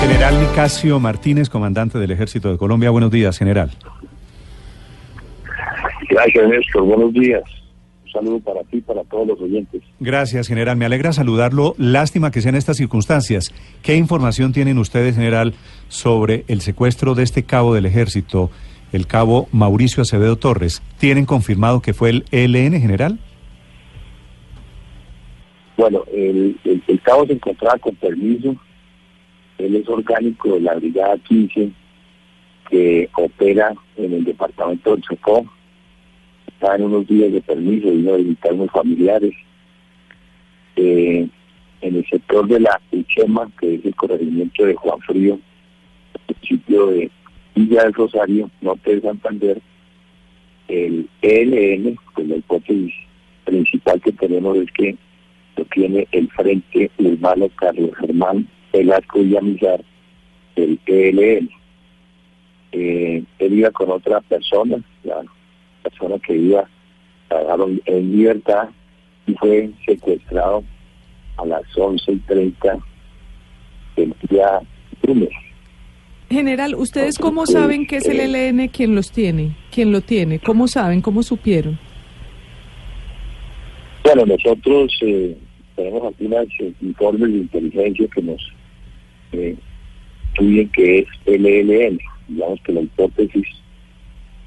General Nicasio Martínez, comandante del Ejército de Colombia. Buenos días, general. Gracias, Néstor. Buenos días. Un saludo para ti y para todos los oyentes. Gracias, general. Me alegra saludarlo. Lástima que sean estas circunstancias. ¿Qué información tienen ustedes, general, sobre el secuestro de este cabo del ejército, el cabo Mauricio Acevedo Torres? ¿Tienen confirmado que fue el ELN, general? Bueno, el, el cabo se encontraba con permiso. Él es orgánico de la Brigada 15 que opera en el departamento del Chocó estaba en unos días de permiso, vino a visitar unos familiares. Eh, en el sector de la Uchema, que es el corregimiento de Juan Frío, el sitio de Villa del Rosario, norte de Santander, el ELN, pues la hipótesis principal que tenemos es que lo tiene el Frente Urbano Carlos Germán Velasco Villamizar, el ELN. Eh, él iba con otra persona, ya persona que iba pagaron en libertad y fue secuestrado a las 11 y 30 del día lunes. General, ¿ustedes cómo saben que es el ELN quien los tiene? ¿Quién lo tiene? ¿Cómo saben? ¿Cómo supieron? Bueno, nosotros eh, tenemos algunos eh, informes de inteligencia que nos eh, que es el ELN. Digamos que la hipótesis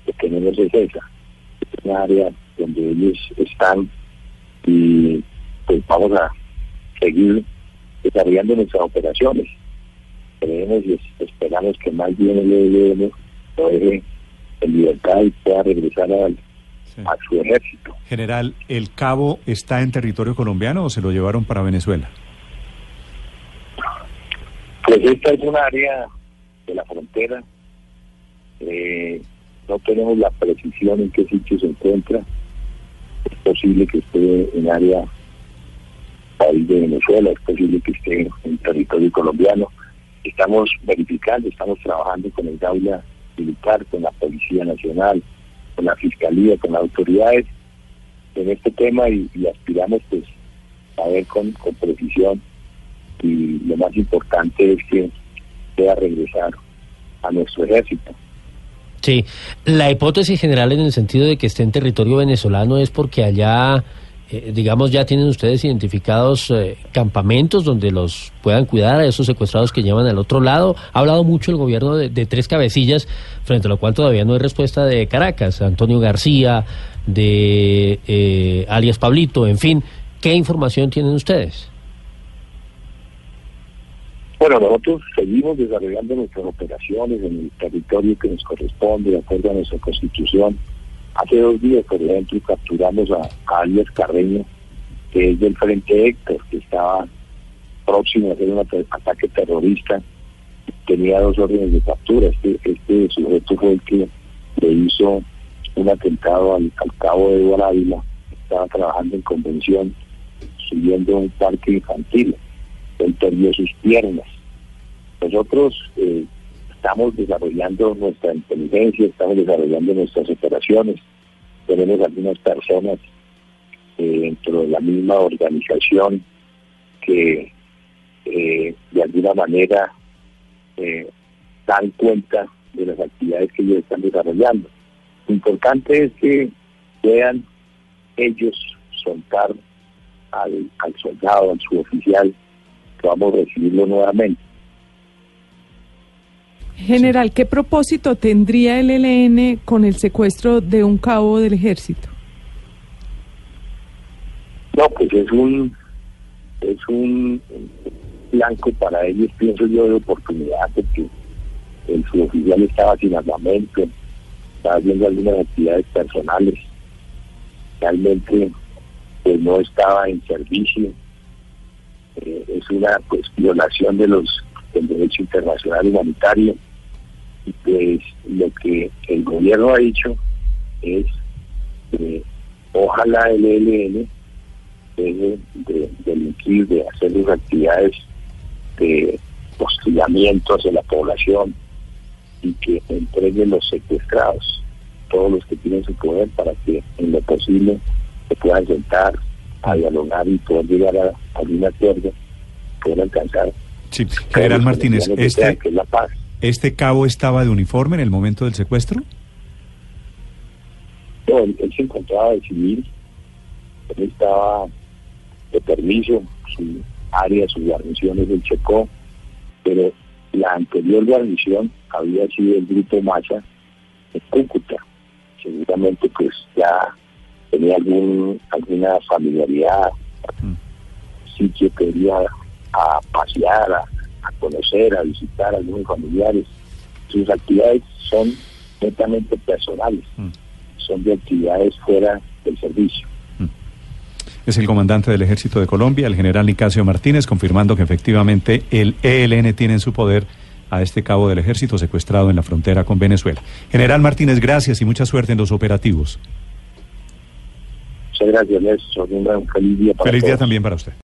que tenemos es esa área donde ellos están y pues vamos a seguir desarrollando nuestras operaciones. Creemos y esperamos que más bien el ELN lo deje en libertad y pueda regresar a su ejército. General, ¿el cabo está en territorio colombiano o se lo llevaron para Venezuela? Pues esta es un área de la frontera. Eh, no tenemos la precisión en qué sitio se encuentra. Es posible que esté en área país de Venezuela, es posible que esté en territorio colombiano. Estamos verificando, estamos trabajando con el Gaula Militar, con la Policía Nacional, con la Fiscalía, con las autoridades en este tema y, aspiramos pues a ver con, con precisión y lo más importante es que pueda regresar a nuestro ejército. Sí, la hipótesis general en el sentido de que esté en territorio venezolano es porque allá, eh, digamos, ya tienen ustedes identificados eh, campamentos donde los puedan cuidar a esos secuestrados que llevan al otro lado. Ha hablado mucho el gobierno de, tres cabecillas, frente a lo cual todavía no hay respuesta de Caracas, Antonio García, de eh, alias Pablito, en fin. ¿Qué información tienen ustedes? Bueno, nosotros seguimos desarrollando nuestras operaciones en el territorio que nos corresponde, de acuerdo a nuestra constitución. Hace dos días, por ejemplo, capturamos a, Alias Carreño, que es del Frente Héctor, que estaba próximo a hacer un ataque terrorista. Tenía dos órdenes de captura. Este, este sujeto fue el que le hizo un atentado al, cabo de Ávila. Estaba trabajando en convención, subiendo un parque infantil él perdió sus piernas. Nosotros eh, estamos desarrollando nuestra inteligencia, estamos desarrollando nuestras operaciones. Tenemos algunas personas eh, dentro de la misma organización que eh, de alguna manera dan cuenta de las actividades que ellos están desarrollando. Lo importante es que puedan ellos soltar al, al soldado, al suboficial, vamos a recibirlo nuevamente. General, ¿qué propósito tendría el ELN con el secuestro de un cabo del ejército? No, pues es un es un blanco para ellos, pienso yo, de oportunidad, porque el suboficial estaba sin armamento, estaba haciendo algunas actividades personales, realmente pues no estaba en servicio, eh, es una pues, violación de los del derecho internacional humanitario y pues lo que el gobierno ha dicho es que ojalá el ELN deje de delinquir, de hacer las actividades de hostigamiento hacia la población y que entregue los secuestrados, todos los que tienen su poder, para que en lo posible se puedan sentar a dialogar y poder llegar a, algún acuerdo, poder alcanzar Sí, general Martínez, este, que es la paz. ¿Este cabo estaba de uniforme en el momento del secuestro? No, él, él se encontraba de civil, él estaba de permiso, su área, sus guarniciones del Chocó, pero la anterior guarnición había sido el grupo Massa de Cúcuta. Seguramente pues ya tenía algún alguna familiaridad, Mm. sitio que iría a pasear, a, a conocer, a visitar a algunos familiares. Sus actividades son netamente personales, Mm. son de actividades fuera del servicio. Es el comandante del Ejército de Colombia, el general Nicasio Martínez, confirmando que efectivamente el ELN tiene en su poder a este cabo del ejército secuestrado en la frontera con Venezuela. General Martínez, gracias y mucha suerte en los operativos. Muchas gracias, Néstor. Un gran feliz día para Feliz día también para usted.